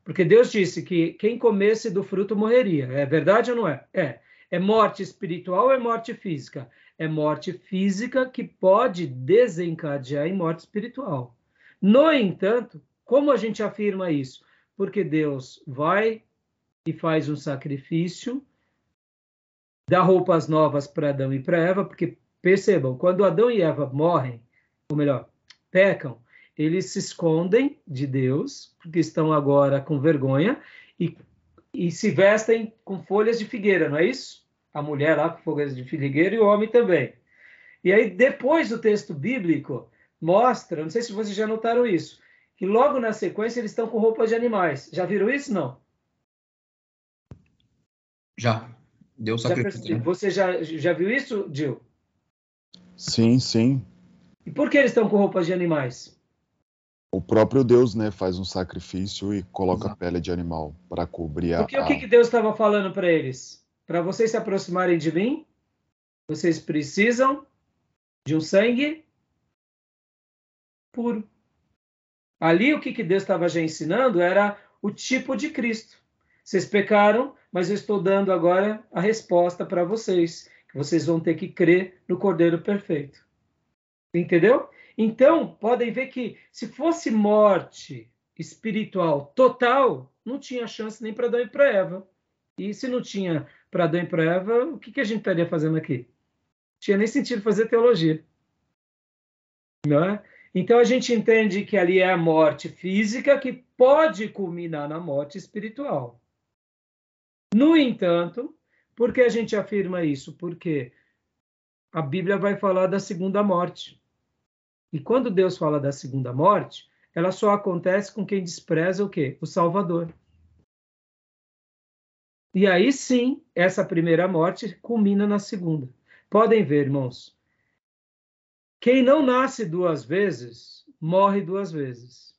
Porque Deus disse que quem comesse do fruto morreria. É verdade ou não é? É. É morte espiritual ou é morte física? É morte física que pode desencadear em morte espiritual. No entanto, como a gente afirma isso? Porque Deus vai e faz um sacrifício, dá roupas novas para Adão e para Eva, porque percebam, quando Adão e Eva morrem, ou melhor, pecam, eles se escondem de Deus, porque estão agora com vergonha, e, e se vestem com folhas de figueira, não é isso? A mulher lá com folhas de figueira e o homem também. E aí, depois do texto bíblico, mostra, não sei se vocês já notaram isso, que logo na sequência eles estão com roupas de animais. Já viram isso? Não. Já. Deu sacrifício. Já Você já, já viu isso, Gil? Sim, sim. E por que eles estão com roupas de animais? O próprio Deus, né, faz um sacrifício e coloca Exato. pele de animal para cobrir a. Porque o que, que Deus estava falando para eles? Para vocês se aproximarem de mim, vocês precisam de um sangue puro. Ali o que, que Deus estava já ensinando era o tipo de Cristo. Vocês pecaram, mas eu estou dando agora a resposta para vocês, vocês vão ter que crer no Cordeiro Perfeito. Entendeu? Então, podem ver que se fosse morte espiritual total, não tinha chance nem para Adão e para Eva. E se não tinha para Adão e para Eva, o que, que a gente estaria fazendo aqui? Não tinha nem sentido fazer teologia. Não é? Então a gente entende que ali é a morte física que pode culminar na morte espiritual. No entanto, por que a gente afirma isso? Porque a Bíblia vai falar da segunda morte. E quando Deus fala da segunda morte, ela só acontece com quem despreza o quê? O Salvador. E aí sim, essa primeira morte culmina na segunda. Podem ver, irmãos. Quem não nasce duas vezes, morre duas vezes.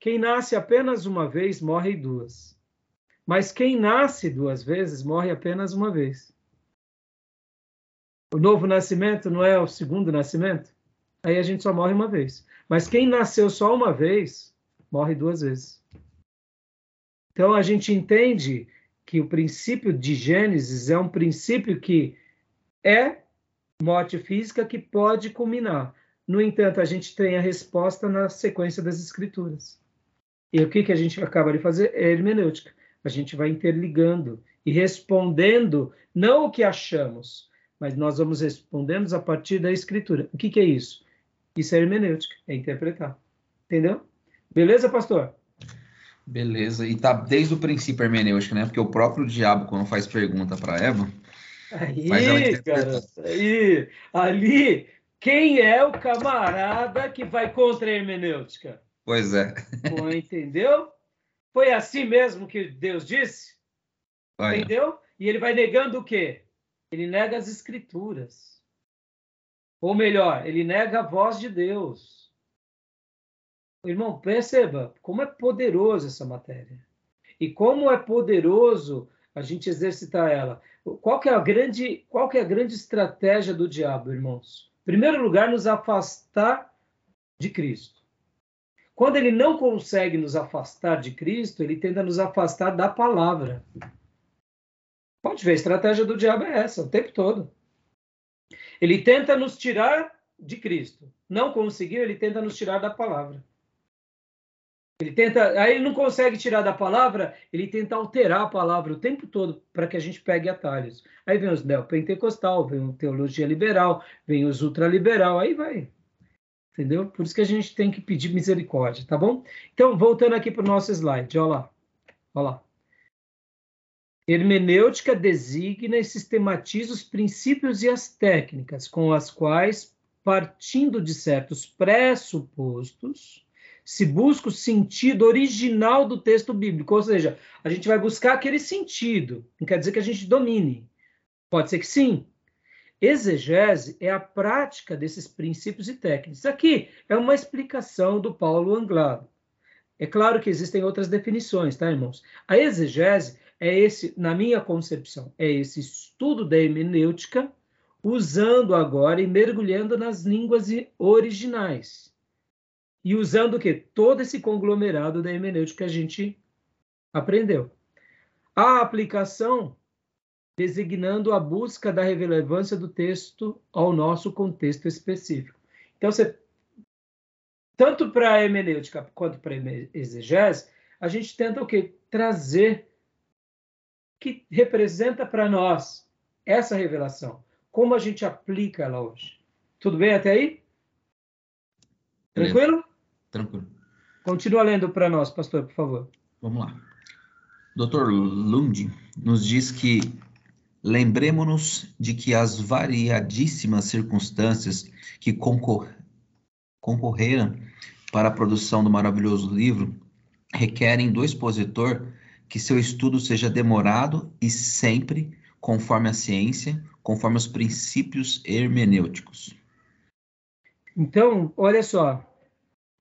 Quem nasce apenas uma vez, morre duas. Mas quem nasce duas vezes morre apenas uma vez. O novo nascimento não é o segundo nascimento? Aí a gente só morre uma vez. Mas quem nasceu só uma vez, morre duas vezes. Então a gente entende que o princípio de Gênesis é um princípio que é morte física que pode culminar. No entanto, a gente tem a resposta na sequência das escrituras. E o que, que a gente acaba de fazer? É hermenêutica a gente vai interligando e respondendo não o que achamos, mas nós vamos respondendo a partir da escritura. O que, que é isso? Isso é hermenêutica, é interpretar. Entendeu? Beleza, pastor? Beleza. E tá desde o princípio hermenêutica, né? Porque o próprio diabo, quando faz pergunta para Eva, aí, cara, aí, ali, quem é o camarada que vai contra a hermenêutica? Pois é. Bom, entendeu? Foi assim mesmo que Deus disse? Entendeu? E ele vai negando o quê? Ele nega as escrituras. Ou melhor, ele nega a voz de Deus. Irmão, perceba como é poderoso essa matéria. E como é poderoso a gente exercitar ela. Qual é a grande, qual é a grande estratégia do diabo, irmãos? Em primeiro lugar, nos afastar de Cristo. Quando ele não consegue nos afastar de Cristo, ele tenta nos afastar da palavra. Pode ver, a estratégia do diabo é essa, o tempo todo. Ele tenta nos tirar de Cristo. Não conseguiu, ele tenta nos tirar da palavra. Ele tenta, aí ele não consegue tirar da palavra, ele tenta alterar a palavra o tempo todo para que a gente pegue atalhos. Aí vem os neopentecostal, vem o teologia liberal, vem os ultraliberal, aí vai. Entendeu? Por isso que a gente tem que pedir misericórdia, tá bom? Então, voltando aqui para o nosso slide, olha lá. Olha lá. Hermenêutica designa e sistematiza os princípios e as técnicas com as quais, partindo de certos pressupostos, se busca o sentido original do texto bíblico, ou seja, a gente vai buscar aquele sentido, não quer dizer que a gente domine. Pode ser que sim. Exegese é a prática desses princípios e técnicas. Aqui é uma explicação do Paulo Anglado. É claro que existem outras definições, tá, irmãos? A exegese é esse, na minha concepção, é esse estudo da hermenêutica, usando agora e mergulhando nas línguas originais e usando o quê? Todo esse conglomerado da hermenêutica que a gente aprendeu. A aplicação designando a busca da relevância do texto ao nosso contexto específico. Então, você, tanto para a hermenêutica quanto para a exegese, a gente tenta o quê? Trazer que representa para nós essa revelação. Como a gente aplica ela hoje. Tudo bem até aí? Tranquilo? Tranquilo. Continua lendo para nós, pastor, por favor. Vamos lá. Dr. Lund nos diz que lembremos-nos de que as variadíssimas circunstâncias que concor concorreram para a produção do maravilhoso livro requerem do expositor que seu estudo seja demorado e sempre conforme a ciência, conforme os princípios hermenêuticos. Então, olha só,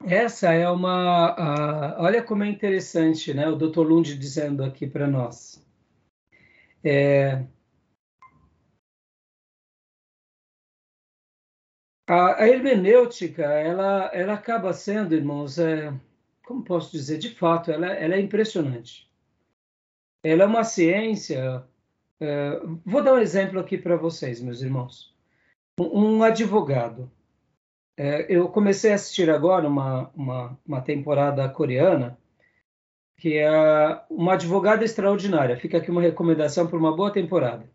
essa é uma. Uh, olha como é interessante, né? O Dr. Lund dizendo aqui para nós. É, a, a, hermenêutica, ela, ela acaba sendo, irmãos, é, como posso dizer, de fato, ela, ela é impressionante. Ela é uma ciência. É, vou dar um exemplo aqui para vocês, meus irmãos. Um, advogado é, eu comecei a assistir agora uma, uma, uma temporada coreana que é uma advogada extraordinária. Fica aqui uma recomendação para uma boa temporada.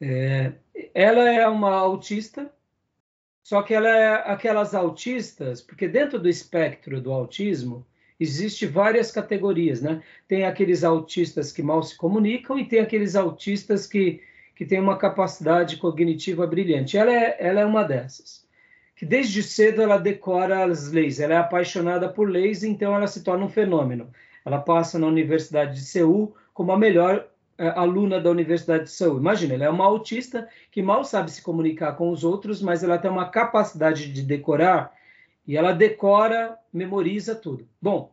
É, ela é uma autista, só que ela é aquelas autistas, porque dentro do espectro do autismo existe várias categorias, né? Tem aqueles autistas que mal se comunicam e tem aqueles autistas que, que têm uma capacidade cognitiva brilhante. Ela é, ela é uma dessas que desde cedo ela decora as leis, ela é apaixonada por leis, então ela se torna um fenômeno. Ela passa na Universidade de Seul como a melhor aluna da Universidade de Seul. Imagina, ela é uma autista que mal sabe se comunicar com os outros, mas ela tem uma capacidade de decorar e ela decora, memoriza tudo. Bom,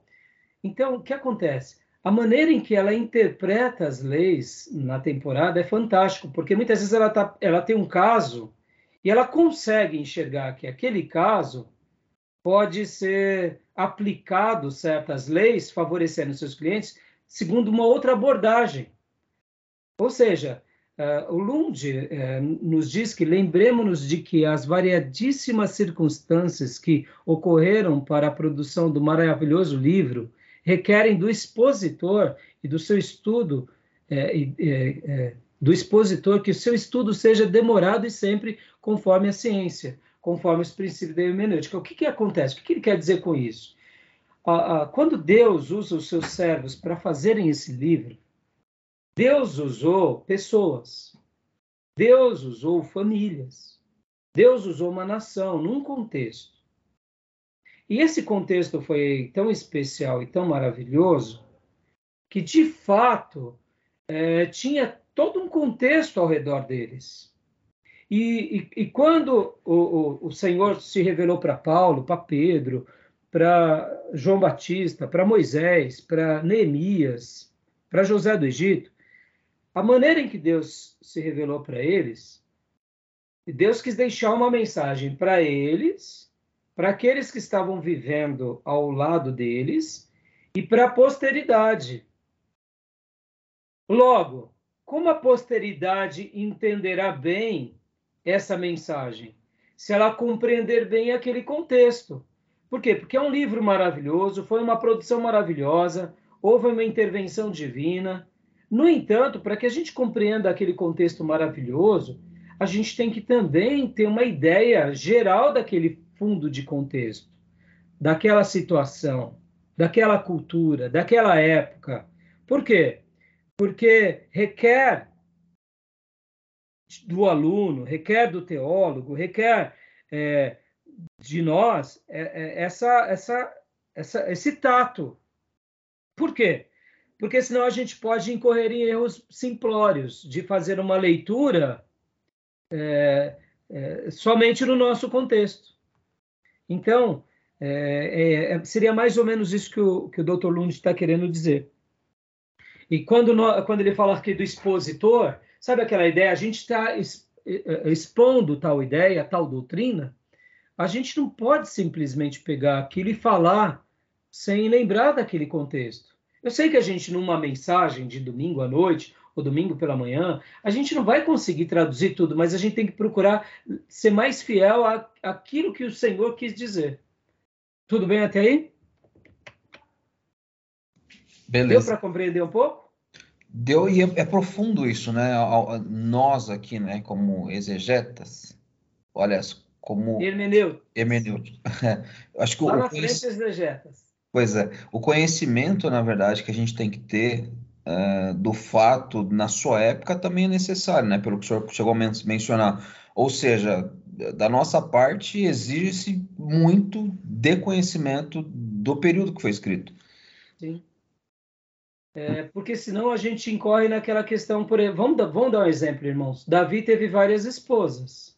então o que acontece? A maneira em que ela interpreta as leis na temporada é fantástico, porque muitas vezes ela, tá, ela tem um caso e ela consegue enxergar que aquele caso pode ser aplicado certas leis favorecendo seus clientes segundo uma outra abordagem. Ou seja, uh, o Lund uh, nos diz que lembremos-nos de que as variadíssimas circunstâncias que ocorreram para a produção do maravilhoso livro requerem do expositor e do seu estudo uh, do expositor que o seu estudo seja demorado e sempre conforme a ciência, conforme os princípios da hermenêutica. O que, que acontece? O que, que ele quer dizer com isso? Ah, ah, quando Deus usa os seus servos para fazerem esse livro, Deus usou pessoas, Deus usou famílias, Deus usou uma nação num contexto. E esse contexto foi tão especial e tão maravilhoso que, de fato, é, tinha todo um contexto ao redor deles. E, e, e quando o, o, o, Senhor se revelou para Paulo, para Pedro, para João Batista, para Moisés, para Neemias, para José do Egito, a maneira em que Deus se revelou para eles, Deus quis deixar uma mensagem para eles, para aqueles que estavam vivendo ao lado deles e para a posteridade. Logo, como a posteridade entenderá bem essa mensagem? Se ela compreender bem aquele contexto. Por quê? Porque é um livro maravilhoso, foi uma produção maravilhosa, houve uma intervenção divina. No entanto, para que a gente compreenda aquele contexto maravilhoso, a gente tem que também ter uma ideia geral daquele fundo de contexto, daquela situação, daquela cultura, daquela época. Por quê? Porque requer do aluno, requer do teólogo, requer é, de nós é, é, essa, essa, essa, esse tato. Por quê? Porque senão a gente pode incorrer em erros simplórios de fazer uma leitura é, é, somente no nosso contexto. Então, é, é, seria mais ou menos isso que o, que o Dr. Lund está querendo dizer. E quando, no, quando ele fala aqui do expositor, sabe aquela ideia? A gente está expondo tal ideia, tal doutrina, a gente não pode simplesmente pegar aquilo e falar sem lembrar daquele contexto. Eu sei que a gente, numa mensagem de domingo à noite ou domingo pela manhã, a gente não vai conseguir traduzir tudo, mas a gente tem que procurar ser mais fiel àquilo que o Senhor quis dizer. Tudo bem até aí? Beleza. Deu para compreender um pouco? Deu e é, é, profundo isso, né? Nós aqui, né, como exegetas, olha, como hermenêutico. Hermenêutico. Acho que Lá o na frente exegetas. Pois é, o conhecimento, na verdade, que a gente tem que ter uh, do fato na sua época também é necessário, né? Pelo que o senhor chegou a men mencionar. Ou seja, da nossa parte exige-se muito de conhecimento do período que foi escrito. Sim. É, porque senão a gente incorre naquela questão, por vamos vamos dar um exemplo, irmãos. Davi teve várias esposas.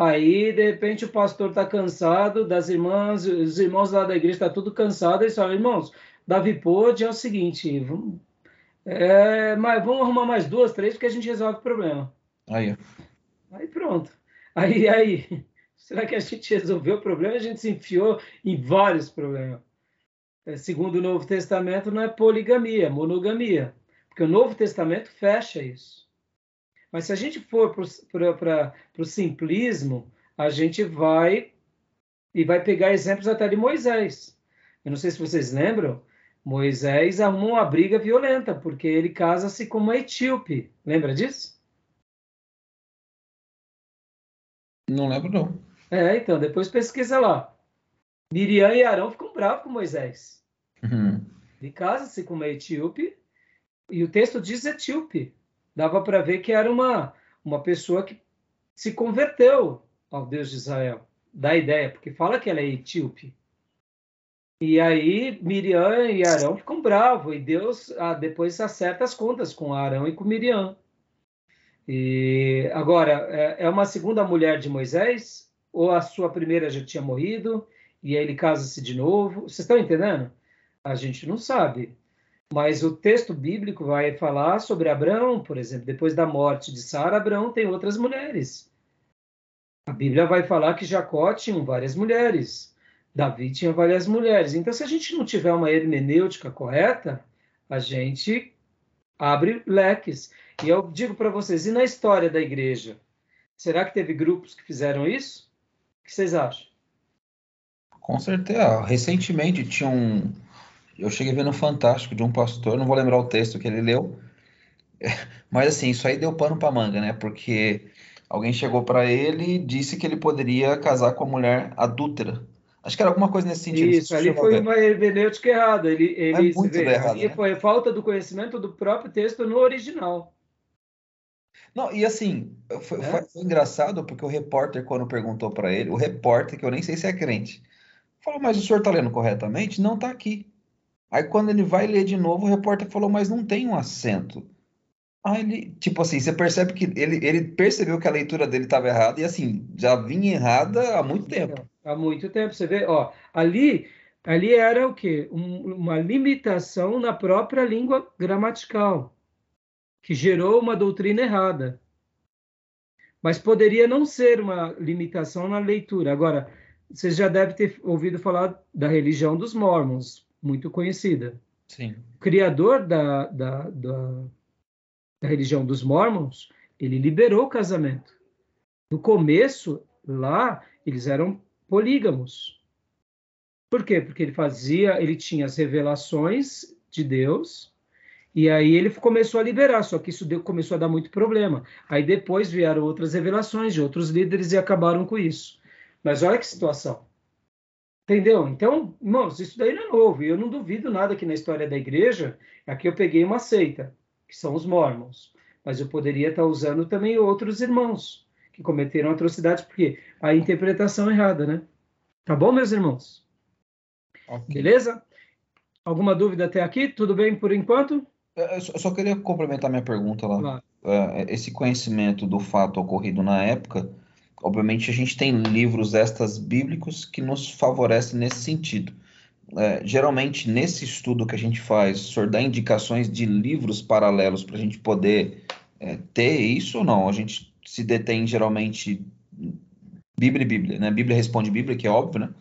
Aí, de repente, o pastor está cansado, das irmãs, os irmãos lá da igreja estão tá tudo cansados, e falam, irmãos, Davi pôde, é o seguinte, vamos, é, mas vamos arrumar mais duas, três, porque a gente resolve o problema. Aí. Aí pronto. Aí, aí, será que a gente resolveu o problema? A gente se enfiou em vários problemas. É, segundo o Novo Testamento, não é poligamia, é monogamia. Porque o Novo Testamento fecha isso. Mas se a gente for para o simplismo, a gente vai e vai pegar exemplos até de Moisés. Eu não sei se vocês lembram, Moisés arrumou uma briga violenta, porque ele casa-se com uma etíope. Lembra disso? Não lembro, não. É, então, depois pesquisa lá. Miriam e Arão ficam bravos com Moisés. Uhum. Ele casa-se com uma etíope, e o texto diz etíope. Dava para ver que era uma, uma pessoa que se converteu ao Deus de Israel. Da ideia, porque fala que ela é etíope. E aí Miriam e Arão ficam bravos, e Deus ah, depois acerta as contas com Arão e com Miriam. E agora, é, é uma segunda mulher de Moisés, ou a sua primeira já tinha morrido, e aí ele casa-se de novo? Vocês estão entendendo? A gente não sabe. Mas o texto bíblico vai falar sobre Abraão, por exemplo, depois da morte de Sara, Abraão tem outras mulheres. A Bíblia vai falar que Jacó tinha várias mulheres, Davi tinha várias mulheres. Então, se a gente não tiver uma hermenêutica correta, a gente abre leques. E eu digo para vocês, e na história da igreja? Será que teve grupos que fizeram isso? O que vocês acham? Com certeza. Recentemente tinha um. Eu cheguei ver no Fantástico de um pastor, não vou lembrar o texto que ele leu, mas assim, isso aí deu pano para manga, né? Porque alguém chegou para ele e disse que ele poderia casar com a mulher adúltera. Acho que era alguma coisa nesse sentido. Isso, ali foi uma hermenêutica errada. Ele, ele é muito vê, errado, né? foi falta do conhecimento do próprio texto no original. Não, e assim, foi, É? foi- foi engraçado porque o repórter, quando perguntou para ele, o repórter, que eu nem sei se é crente, falou, mas o senhor está lendo corretamente? Não está aqui. Aí quando ele vai ler de novo, o repórter falou, mas não tem um acento. Ah, ele, tipo assim, você percebe que ele, ele percebeu que a leitura dele estava errada e assim, já vinha errada há muito tempo. Há muito tempo, você vê, ó, ali, ali era o quê? Um, uma limitação na própria língua gramatical, que gerou uma doutrina errada. Mas poderia não ser uma limitação na leitura. Agora, você já deve ter ouvido falar da religião dos mormons, muito conhecida. Sim. O criador da, da, da da religião dos mormons, ele liberou o casamento. No começo, lá, eles eram polígamos. Por quê? Porque ele fazia, ele tinha as revelações de Deus, e aí ele começou a liberar, só que isso deu, começou a dar muito problema. Aí depois vieram outras revelações de outros líderes e acabaram com isso. Mas olha que situação. Entendeu? Então, irmãos, isso daí não é novo. E eu não duvido nada que na história da igreja, aqui eu peguei uma seita que são os mormons. Mas eu poderia estar usando também outros irmãos que cometeram atrocidades, porque a interpretação é errada, né? Tá bom, meus irmãos? Okay. Beleza? Alguma dúvida até aqui? Tudo bem por enquanto? É, eu só queria complementar minha pergunta lá. É, esse conhecimento do fato ocorrido na época, obviamente a gente tem livros extras bíblicos que nos favorecem nesse sentido é, geralmente nesse estudo que a gente faz, o senhor dá indicações de livros paralelos para a gente poder é, ter isso ou não? A gente se detém geralmente Bíblia e Bíblia, né? Bíblia responde Bíblia, que é óbvio, né?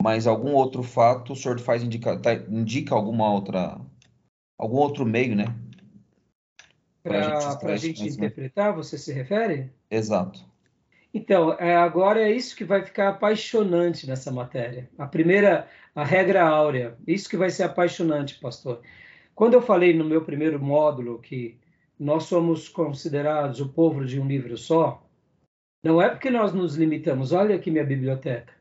Mas algum outro fato, o senhor faz indica, tá, indica alguma outra, algum outro meio, né? Para a gente, gente interpretar, você se refere? Exato. Então, é, agora é isso que vai ficar apaixonante nessa matéria. A primeira, a regra áurea. Isso que vai ser apaixonante, pastor. Quando eu falei no meu primeiro módulo que nós somos considerados o povo de um livro só, não é porque nós nos limitamos. Olha aqui minha biblioteca.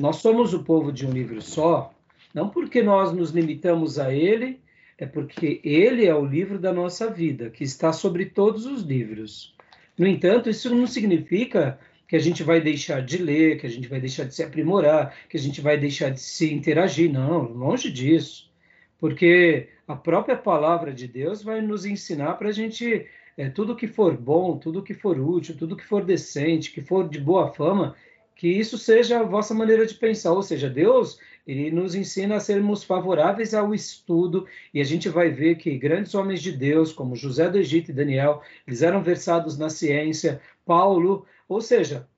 Nós somos o povo de um livro só, não porque nós nos limitamos a ele, é porque ele é o livro da nossa vida, que está sobre todos os livros. No entanto, isso não significa que a gente vai deixar de ler, que a gente vai deixar de se aprimorar, que a gente vai deixar de se interagir. Não, longe disso. Porque a própria palavra de Deus vai nos ensinar para a gente, é, tudo que for bom, tudo que for útil, tudo que for decente, que for de boa fama, que isso seja a vossa maneira de pensar. Ou seja, Deus ele nos ensina a sermos favoráveis ao estudo, e a gente vai ver que grandes homens de Deus, como José do Egito e Daniel, eles eram versados na ciência, Paulo, ou seja,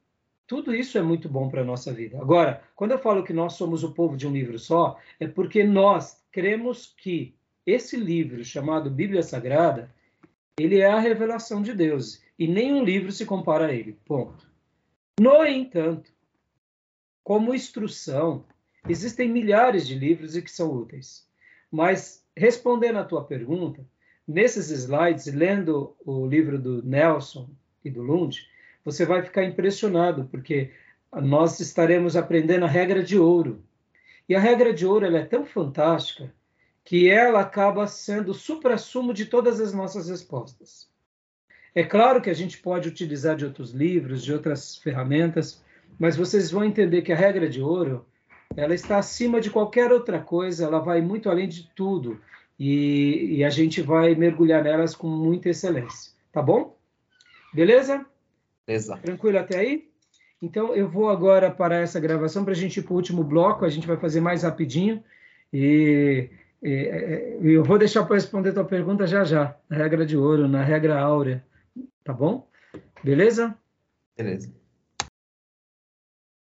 tudo isso é muito bom para a nossa vida. Agora, quando eu falo que nós somos o povo de um livro só, é porque nós cremos que esse livro, chamado Bíblia Sagrada, ele é a revelação de Deus, e nenhum livro se compara a ele. Ponto. No entanto, como instrução, Existem milhares de livros e que são úteis. Mas, respondendo à tua pergunta, nesses slides, lendo o livro do Nelson e do Lund, você vai ficar impressionado, porque nós estaremos aprendendo a regra de ouro. E a regra de ouro é tão fantástica que ela acaba sendo o supra-sumo de todas as nossas respostas. É claro que a gente pode utilizar de outros livros, de outras ferramentas, mas vocês vão entender que a regra de ouro ela está acima de qualquer outra coisa, ela vai muito além de tudo e, e a gente vai mergulhar nelas com muita excelência, tá bom? Beleza? Beleza. Tranquilo até aí? Então eu vou agora para essa gravação para a gente ir para o último bloco, a gente vai fazer mais rapidinho e, e, e eu vou deixar para responder a tua pergunta já já, na regra de ouro, na regra áurea, tá bom? Beleza? Beleza.